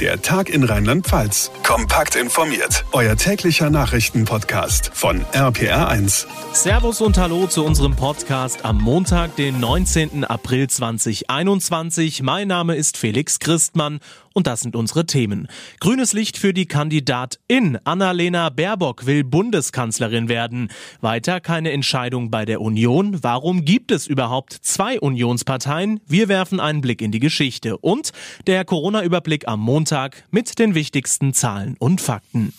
Der Tag in Rheinland-Pfalz. Kompakt informiert. Euer täglicher Nachrichtenpodcast von RPR1. Servus und Hallo zu unserem Podcast am Montag, den 19. April 2021. Mein Name ist Felix Christmann und das sind unsere Themen. Grünes Licht für die Kandidatin. Annalena Baerbock will Bundeskanzlerin werden. Weiter keine Entscheidung bei der Union. Warum gibt es überhaupt zwei Unionsparteien? Wir werfen einen Blick in die Geschichte. Und der Corona-Überblick am Montag mit den wichtigsten Zahlen und Fakten.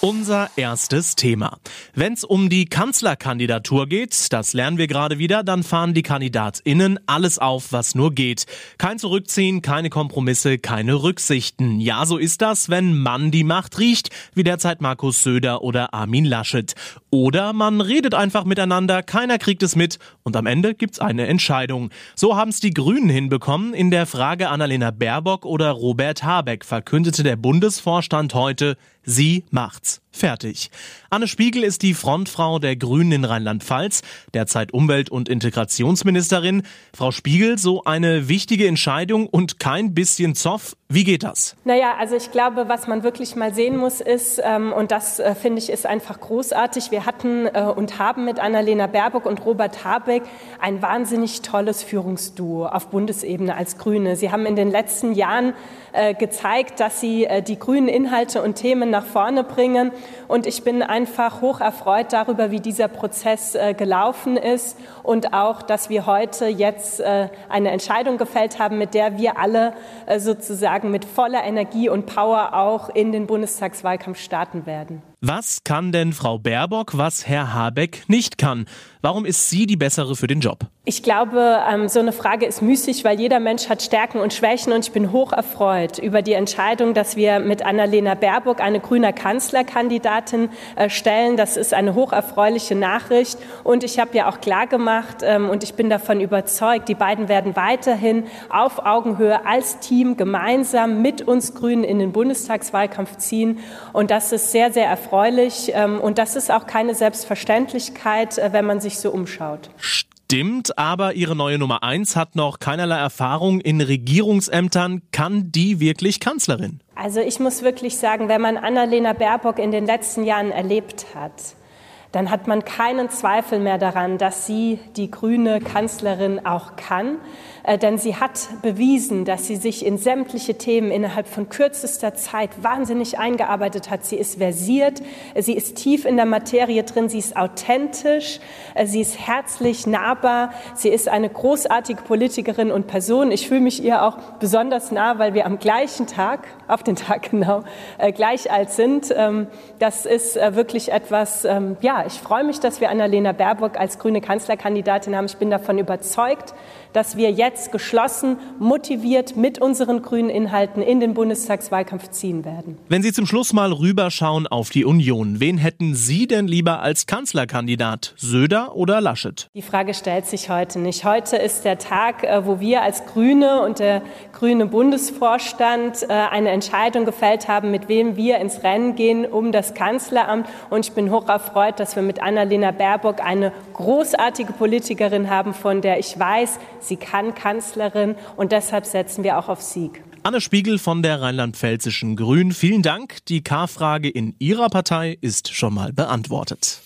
Unser erstes Thema. Wenn es um die Kanzlerkandidatur geht, das lernen wir gerade wieder, dann fahren die KandidatInnen alles auf, was nur geht. Kein Zurückziehen, keine Kompromisse, keine Rücksichten. Ja, so ist das, wenn man die Macht riecht, wie derzeit Markus Söder oder Armin Laschet. Oder man redet einfach miteinander, keiner kriegt es mit und am Ende gibt's eine Entscheidung. So haben's die Grünen hinbekommen. In der Frage Annalena Baerbock oder Robert Habeck verkündete der Bundesvorstand heute, sie macht's. Fertig. Anne Spiegel ist die Frontfrau der Grünen in Rheinland-Pfalz, derzeit Umwelt- und Integrationsministerin. Frau Spiegel, so eine wichtige Entscheidung und kein bisschen Zoff. Wie geht das? Naja, also ich glaube, was man wirklich mal sehen muss, ist, ähm, und das äh, finde ich ist einfach großartig, wir hatten äh, und haben mit Annalena Baerbock und Robert Habeck ein wahnsinnig tolles Führungsduo auf Bundesebene als Grüne. Sie haben in den letzten Jahren äh, gezeigt, dass sie äh, die grünen Inhalte und Themen nach vorne bringen. Und ich bin einfach hoch erfreut darüber, wie dieser Prozess äh, gelaufen ist und auch, dass wir heute jetzt eine Entscheidung gefällt haben, mit der wir alle sozusagen mit voller Energie und Power auch in den Bundestagswahlkampf starten werden. Was kann denn Frau Baerbock, was Herr Habeck nicht kann? Warum ist sie die bessere für den Job? Ich glaube, ähm, so eine Frage ist müßig, weil jeder Mensch hat Stärken und Schwächen und ich bin hoch erfreut über die Entscheidung, dass wir mit Annalena Baerbock eine grüne Kanzlerkandidatin äh, stellen. Das ist eine hocherfreuliche Nachricht und ich habe ja auch klar gemacht ähm, und ich bin davon überzeugt, die beiden werden weiterhin auf Augenhöhe als Team gemeinsam mit uns Grünen in den Bundestagswahlkampf ziehen und das ist sehr, sehr erfreulich ähm, und das ist auch keine Selbstverständlichkeit, äh, wenn man sich sich so umschaut. Stimmt, aber ihre neue Nummer eins hat noch keinerlei Erfahrung in Regierungsämtern. Kann die wirklich Kanzlerin? Also ich muss wirklich sagen, wenn man Annalena Baerbock in den letzten Jahren erlebt hat, dann hat man keinen Zweifel mehr daran, dass sie die grüne Kanzlerin auch kann. Äh, denn sie hat bewiesen, dass sie sich in sämtliche Themen innerhalb von kürzester Zeit wahnsinnig eingearbeitet hat. Sie ist versiert, sie ist tief in der Materie drin, sie ist authentisch, äh, sie ist herzlich nahbar, sie ist eine großartige Politikerin und Person. Ich fühle mich ihr auch besonders nah, weil wir am gleichen Tag, auf den Tag genau, äh, gleich alt sind. Ähm, das ist wirklich etwas, ähm, ja, ich freue mich, dass wir Annalena Baerbock als grüne Kanzlerkandidatin haben. Ich bin davon überzeugt, dass wir jetzt geschlossen, motiviert mit unseren grünen Inhalten in den Bundestagswahlkampf ziehen werden. Wenn Sie zum Schluss mal rüberschauen auf die Union, wen hätten Sie denn lieber als Kanzlerkandidat? Söder oder Laschet? Die Frage stellt sich heute nicht. Heute ist der Tag, äh, wo wir als Grüne und der grüne Bundesvorstand äh, eine Entscheidung gefällt haben, mit wem wir ins Rennen gehen um das Kanzleramt. Und ich bin hoch erfreut, dass wir mit Annalena Baerbock eine großartige Politikerin haben, von der ich weiß, sie kann Kanzlerin und deshalb setzen wir auch auf Sieg. Anne Spiegel von der Rheinland-Pfälzischen Grünen, vielen Dank. Die K-Frage in Ihrer Partei ist schon mal beantwortet.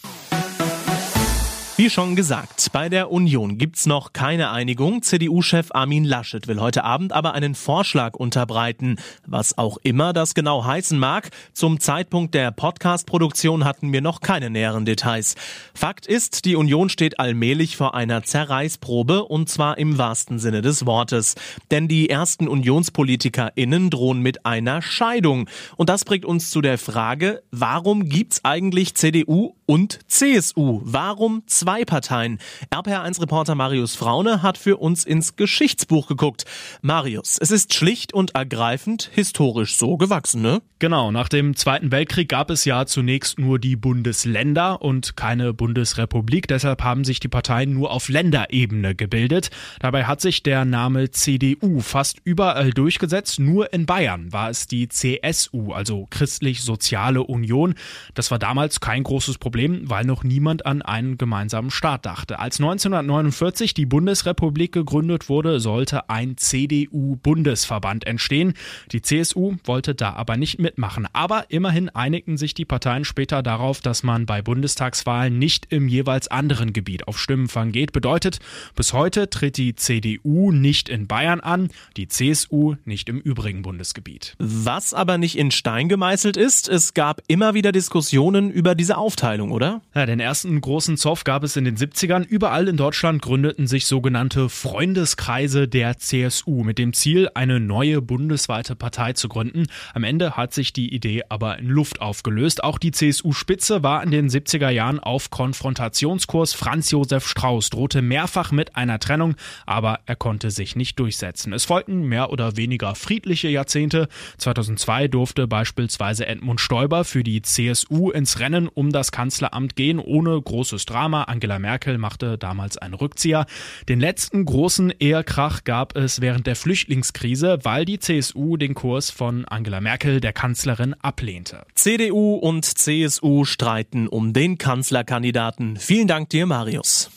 Wie schon gesagt, bei der Union gibt's noch keine Einigung. CDU-Chef Armin Laschet will heute Abend aber einen Vorschlag unterbreiten, was auch immer das genau heißen mag. Zum Zeitpunkt der Podcast-Produktion hatten wir noch keine näheren Details. Fakt ist, die Union steht allmählich vor einer Zerreißprobe und zwar im wahrsten Sinne des Wortes. Denn die ersten UnionspolitikerInnen drohen mit einer Scheidung. Und das bringt uns zu der Frage, warum gibt's eigentlich CDU und CSU? Warum zwei zwei Parteien. RPR1-Reporter Marius Fraune hat für uns ins Geschichtsbuch geguckt. Marius, es ist schlicht und ergreifend historisch so gewachsen, ne? Genau, nach dem Zweiten Weltkrieg gab es ja zunächst nur die Bundesländer und keine Bundesrepublik. Deshalb haben sich die Parteien nur auf Länderebene gebildet. Dabei hat sich der Name CDU fast überall durchgesetzt. Nur in Bayern war es die CSU, also Christlich-Soziale Union. Das war damals kein großes Problem, weil noch niemand an einen gemeinsamen Staat dachte. Als 1949 die Bundesrepublik gegründet wurde, sollte ein CDU-Bundesverband entstehen. Die CSU wollte da aber nicht mitmachen. Aber immerhin einigten sich die Parteien später darauf, dass man bei Bundestagswahlen nicht im jeweils anderen Gebiet auf Stimmenfang geht. Bedeutet, bis heute tritt die CDU nicht in Bayern an, die CSU nicht im übrigen Bundesgebiet. Was aber nicht in Stein gemeißelt ist, es gab immer wieder Diskussionen über diese Aufteilung, oder? Ja, den ersten großen Zoff gab es in den 70ern. Überall in Deutschland gründeten sich sogenannte Freundeskreise der CSU mit dem Ziel, eine neue bundesweite Partei zu gründen. Am Ende hat sich die Idee aber in Luft aufgelöst. Auch die CSU-Spitze war in den 70er Jahren auf Konfrontationskurs. Franz Josef Strauß drohte mehrfach mit einer Trennung, aber er konnte sich nicht durchsetzen. Es folgten mehr oder weniger friedliche Jahrzehnte. 2002 durfte beispielsweise Edmund Stoiber für die CSU ins Rennen um das Kanzleramt gehen, ohne großes Drama. Angela Merkel machte damals einen Rückzieher. Den letzten großen Ehekrach gab es während der Flüchtlingskrise, weil die CSU den Kurs von Angela Merkel, der Kanzlerin, ablehnte. CDU und CSU streiten um den Kanzlerkandidaten. Vielen Dank dir, Marius.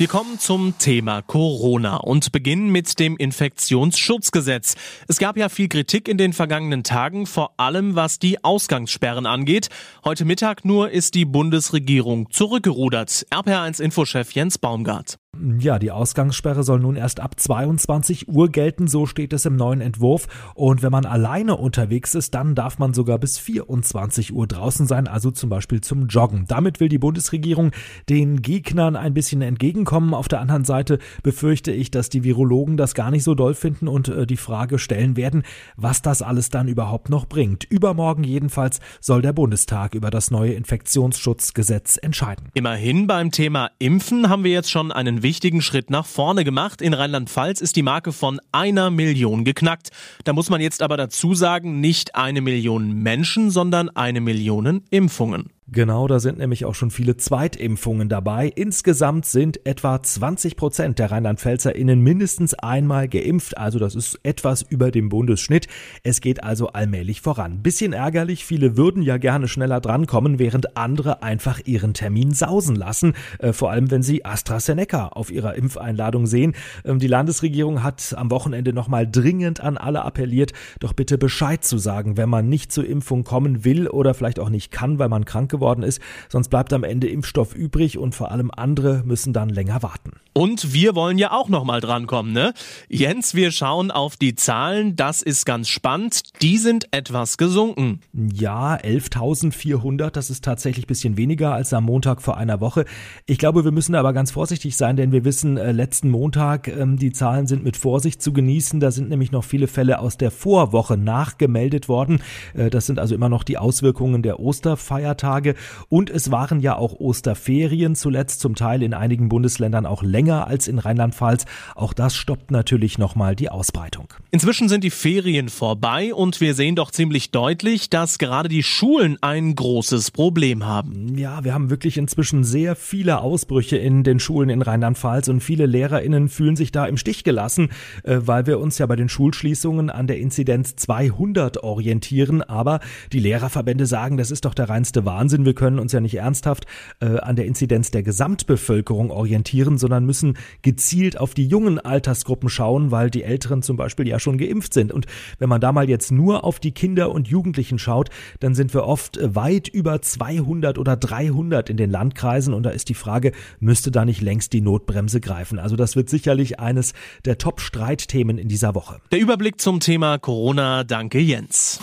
Wir kommen zum Thema Corona und beginnen mit dem Infektionsschutzgesetz. Es gab ja viel Kritik in den vergangenen Tagen, vor allem was die Ausgangssperren angeht. Heute Mittag nur ist die Bundesregierung zurückgerudert. RPR1 Infochef Jens Baumgart. Ja, die Ausgangssperre soll nun erst ab 22 Uhr gelten, so steht es im neuen Entwurf. Und wenn man alleine unterwegs ist, dann darf man sogar bis 24 Uhr draußen sein, also zum Beispiel zum Joggen. Damit will die Bundesregierung den Gegnern ein bisschen entgegenkommen. Auf der anderen Seite befürchte ich, dass die Virologen das gar nicht so doll finden und äh, die Frage stellen werden, was das alles dann überhaupt noch bringt. Übermorgen jedenfalls soll der Bundestag über das neue Infektionsschutzgesetz entscheiden. Immerhin beim Thema Impfen haben wir jetzt schon einen wichtigen Schritt nach vorne gemacht. In Rheinland-Pfalz ist die Marke von einer Million geknackt. Da muss man jetzt aber dazu sagen, nicht eine Million Menschen, sondern eine Million Impfungen. Genau, da sind nämlich auch schon viele Zweitimpfungen dabei. Insgesamt sind etwa 20 Prozent der Rheinland-PfälzerInnen mindestens einmal geimpft. Also das ist etwas über dem Bundesschnitt. Es geht also allmählich voran. Bisschen ärgerlich, viele würden ja gerne schneller drankommen, während andere einfach ihren Termin sausen lassen. Äh, vor allem, wenn sie AstraZeneca auf ihrer Impfeinladung sehen. Ähm, die Landesregierung hat am Wochenende nochmal dringend an alle appelliert, doch bitte Bescheid zu sagen, wenn man nicht zur Impfung kommen will oder vielleicht auch nicht kann, weil man krank geworden ist. Sonst bleibt am Ende Impfstoff übrig und vor allem andere müssen dann länger warten. Und wir wollen ja auch noch mal drankommen, ne? Jens, wir schauen auf die Zahlen. Das ist ganz spannend. Die sind etwas gesunken. Ja, 11.400. Das ist tatsächlich bisschen weniger als am Montag vor einer Woche. Ich glaube, wir müssen aber ganz vorsichtig sein, denn wir wissen, äh, letzten Montag, äh, die Zahlen sind mit Vorsicht zu genießen. Da sind nämlich noch viele Fälle aus der Vorwoche nachgemeldet worden. Äh, das sind also immer noch die Auswirkungen der Osterfeiertage. Und es waren ja auch Osterferien zuletzt, zum Teil in einigen Bundesländern auch länger länger als in Rheinland-Pfalz. Auch das stoppt natürlich nochmal die Ausbreitung. Inzwischen sind die Ferien vorbei und wir sehen doch ziemlich deutlich, dass gerade die Schulen ein großes Problem haben. Ja, wir haben wirklich inzwischen sehr viele Ausbrüche in den Schulen in Rheinland-Pfalz und viele LehrerInnen fühlen sich da im Stich gelassen, äh, weil wir uns ja bei den Schulschließungen an der Inzidenz 200 orientieren. Aber die Lehrerverbände sagen, das ist doch der reinste Wahnsinn. Wir können uns ja nicht ernsthaft äh, an der Inzidenz der Gesamtbevölkerung orientieren, sondern müssen gezielt auf die jungen Altersgruppen schauen, weil die Älteren zum Beispiel ja schon geimpft sind. Und wenn man da mal jetzt nur auf die Kinder und Jugendlichen schaut, dann sind wir oft weit über 200 oder 300 in den Landkreisen. Und da ist die Frage, müsste da nicht längst die Notbremse greifen? Also das wird sicherlich eines der Top-Streitthemen in dieser Woche. Der Überblick zum Thema Corona. Danke, Jens.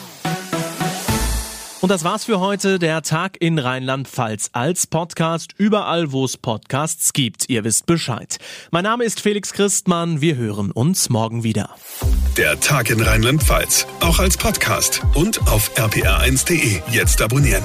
Und das war's für heute, der Tag in Rheinland-Pfalz als Podcast, überall wo es Podcasts gibt. Ihr wisst Bescheid. Mein Name ist Felix Christmann, wir hören uns morgen wieder. Der Tag in Rheinland-Pfalz, auch als Podcast und auf rpr1.de. Jetzt abonnieren.